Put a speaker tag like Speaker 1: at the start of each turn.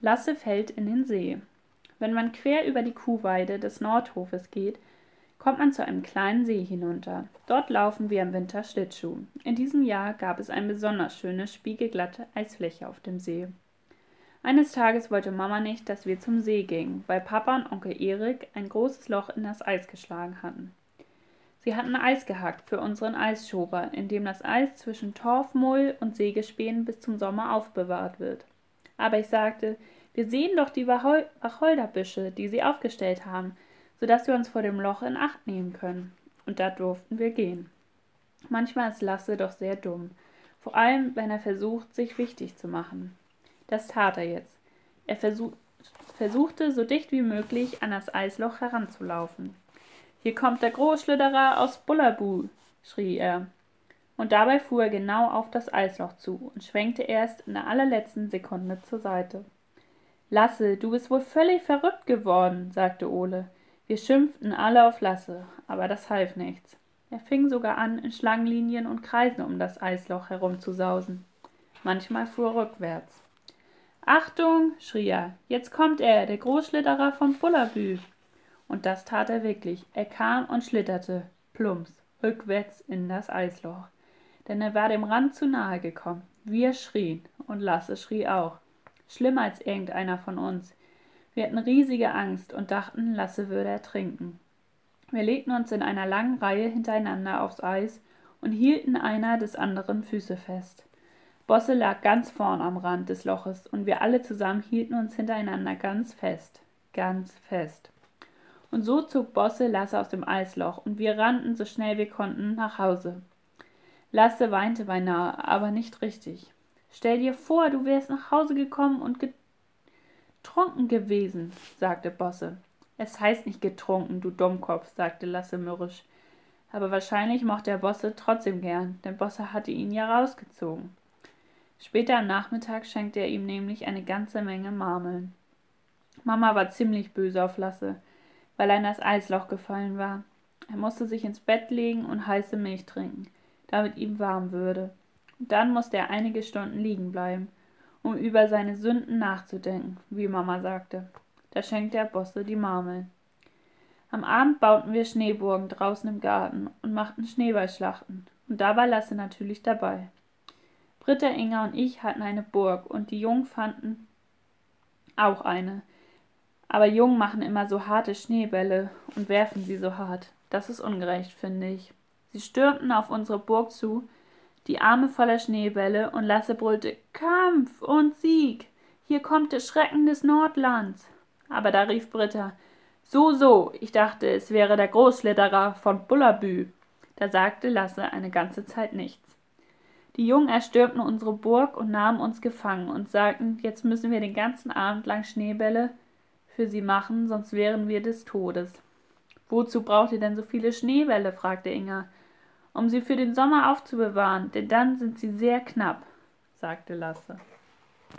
Speaker 1: Lasse fällt in den See. Wenn man quer über die Kuhweide des Nordhofes geht, kommt man zu einem kleinen See hinunter. Dort laufen wir im Winter Schlittschuh. In diesem Jahr gab es eine besonders schöne, spiegelglatte Eisfläche auf dem See. Eines Tages wollte Mama nicht, dass wir zum See gingen, weil Papa und Onkel Erik ein großes Loch in das Eis geschlagen hatten. Sie hatten Eis gehackt für unseren Eisschober, in dem das Eis zwischen Torfmull und Sägespänen bis zum Sommer aufbewahrt wird. Aber ich sagte, wir sehen doch die Wacholderbüsche, die sie aufgestellt haben, so dass wir uns vor dem Loch in Acht nehmen können. Und da durften wir gehen. Manchmal ist Lasse doch sehr dumm, vor allem wenn er versucht, sich wichtig zu machen. Das tat er jetzt. Er versuch, versuchte so dicht wie möglich an das Eisloch heranzulaufen. Hier kommt der Großschlitterer aus Bullabu, schrie er. Und dabei fuhr er genau auf das Eisloch zu und schwenkte erst in der allerletzten Sekunde zur Seite. Lasse, du bist wohl völlig verrückt geworden, sagte Ole. Wir schimpften alle auf Lasse, aber das half nichts. Er fing sogar an, in Schlangenlinien und Kreisen um das Eisloch herumzusausen. Manchmal fuhr er rückwärts. Achtung, schrie er, jetzt kommt er, der Großschlitterer von Bullabü. Und das tat er wirklich. Er kam und schlitterte, plumps, rückwärts in das Eisloch. Denn er war dem Rand zu nahe gekommen. Wir schrien, und Lasse schrie auch schlimmer als irgendeiner von uns. Wir hatten riesige Angst und dachten, Lasse würde ertrinken. Wir legten uns in einer langen Reihe hintereinander aufs Eis und hielten einer des anderen Füße fest. Bosse lag ganz vorn am Rand des Loches und wir alle zusammen hielten uns hintereinander ganz fest, ganz fest. Und so zog Bosse Lasse aus dem Eisloch und wir rannten so schnell wir konnten nach Hause. Lasse weinte beinahe, aber nicht richtig. Stell dir vor, du wärst nach Hause gekommen und getrunken gewesen, sagte Bosse. Es heißt nicht getrunken, du Dummkopf, sagte Lasse mürrisch. Aber wahrscheinlich mochte er Bosse trotzdem gern, denn Bosse hatte ihn ja rausgezogen. Später am Nachmittag schenkte er ihm nämlich eine ganze Menge Marmeln. Mama war ziemlich böse auf Lasse, weil er in das Eisloch gefallen war. Er musste sich ins Bett legen und heiße Milch trinken, damit ihm warm würde. Dann musste er einige Stunden liegen bleiben, um über seine Sünden nachzudenken, wie Mama sagte. Da schenkte er Bosse die Marmeln. Am Abend bauten wir Schneeburgen draußen im Garten und machten Schneeballschlachten. Und da war Lasse natürlich dabei. Britta, Inga und ich hatten eine Burg und die Jungen fanden auch eine. Aber Jungen machen immer so harte Schneebälle und werfen sie so hart. Das ist ungerecht, finde ich. Sie stürmten auf unsere Burg zu, die Arme voller Schneebälle, und Lasse brüllte Kampf und Sieg. Hier kommt der Schrecken des Nordlands. Aber da rief Britta So, so, ich dachte, es wäre der Großschlitterer von Bullabü. Da sagte Lasse eine ganze Zeit nichts. Die Jungen erstürmten unsere Burg und nahmen uns gefangen und sagten, jetzt müssen wir den ganzen Abend lang Schneebälle für sie machen, sonst wären wir des Todes. Wozu braucht ihr denn so viele Schneebälle? fragte Inga um sie für den Sommer aufzubewahren, denn dann sind sie sehr knapp, sagte Lasse.